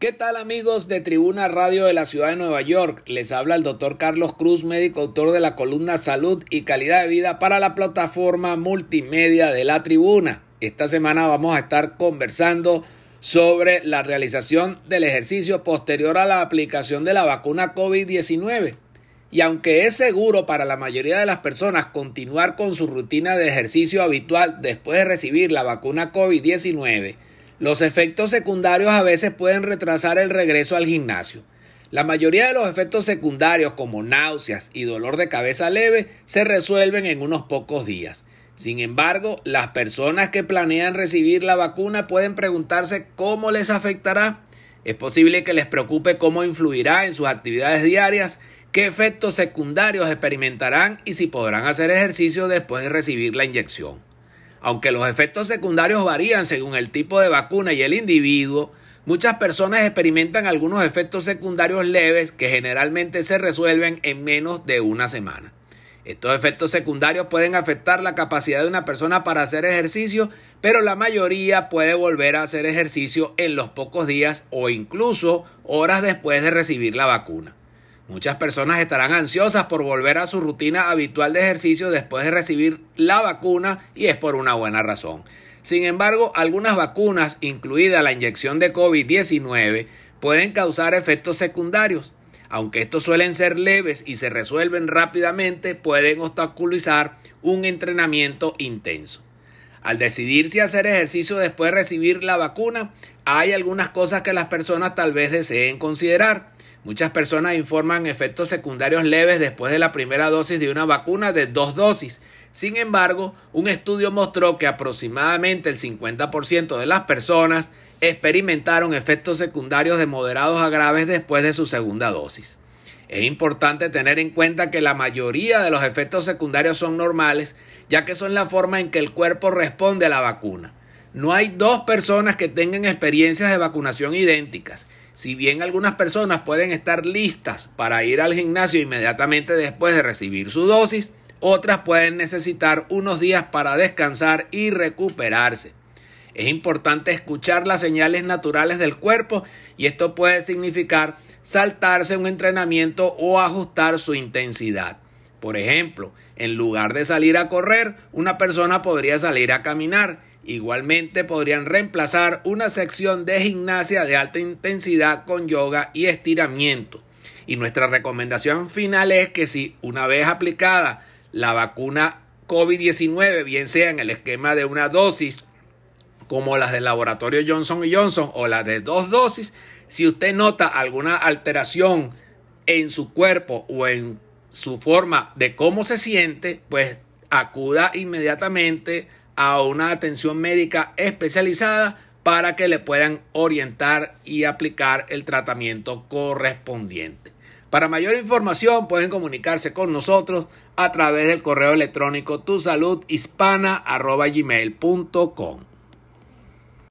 ¿Qué tal amigos de Tribuna Radio de la Ciudad de Nueva York? Les habla el doctor Carlos Cruz, médico autor de la columna Salud y Calidad de Vida para la plataforma multimedia de la Tribuna. Esta semana vamos a estar conversando sobre la realización del ejercicio posterior a la aplicación de la vacuna COVID-19. Y aunque es seguro para la mayoría de las personas continuar con su rutina de ejercicio habitual después de recibir la vacuna COVID-19, los efectos secundarios a veces pueden retrasar el regreso al gimnasio. La mayoría de los efectos secundarios como náuseas y dolor de cabeza leve se resuelven en unos pocos días. Sin embargo, las personas que planean recibir la vacuna pueden preguntarse cómo les afectará. Es posible que les preocupe cómo influirá en sus actividades diarias, qué efectos secundarios experimentarán y si podrán hacer ejercicio después de recibir la inyección. Aunque los efectos secundarios varían según el tipo de vacuna y el individuo, muchas personas experimentan algunos efectos secundarios leves que generalmente se resuelven en menos de una semana. Estos efectos secundarios pueden afectar la capacidad de una persona para hacer ejercicio, pero la mayoría puede volver a hacer ejercicio en los pocos días o incluso horas después de recibir la vacuna. Muchas personas estarán ansiosas por volver a su rutina habitual de ejercicio después de recibir la vacuna y es por una buena razón. Sin embargo, algunas vacunas, incluida la inyección de COVID-19, pueden causar efectos secundarios. Aunque estos suelen ser leves y se resuelven rápidamente, pueden obstaculizar un entrenamiento intenso. Al decidir si hacer ejercicio después de recibir la vacuna, hay algunas cosas que las personas tal vez deseen considerar. Muchas personas informan efectos secundarios leves después de la primera dosis de una vacuna de dos dosis. Sin embargo, un estudio mostró que aproximadamente el 50% de las personas experimentaron efectos secundarios de moderados a graves después de su segunda dosis. Es importante tener en cuenta que la mayoría de los efectos secundarios son normales, ya que son la forma en que el cuerpo responde a la vacuna. No hay dos personas que tengan experiencias de vacunación idénticas. Si bien algunas personas pueden estar listas para ir al gimnasio inmediatamente después de recibir su dosis, otras pueden necesitar unos días para descansar y recuperarse. Es importante escuchar las señales naturales del cuerpo y esto puede significar saltarse un entrenamiento o ajustar su intensidad. Por ejemplo, en lugar de salir a correr, una persona podría salir a caminar Igualmente podrían reemplazar una sección de gimnasia de alta intensidad con yoga y estiramiento. Y nuestra recomendación final es que si una vez aplicada la vacuna COVID-19, bien sea en el esquema de una dosis, como las del laboratorio Johnson Johnson o las de dos dosis, si usted nota alguna alteración en su cuerpo o en su forma de cómo se siente, pues acuda inmediatamente a una atención médica especializada para que le puedan orientar y aplicar el tratamiento correspondiente. Para mayor información pueden comunicarse con nosotros a través del correo electrónico tusaludhispana.gmail.com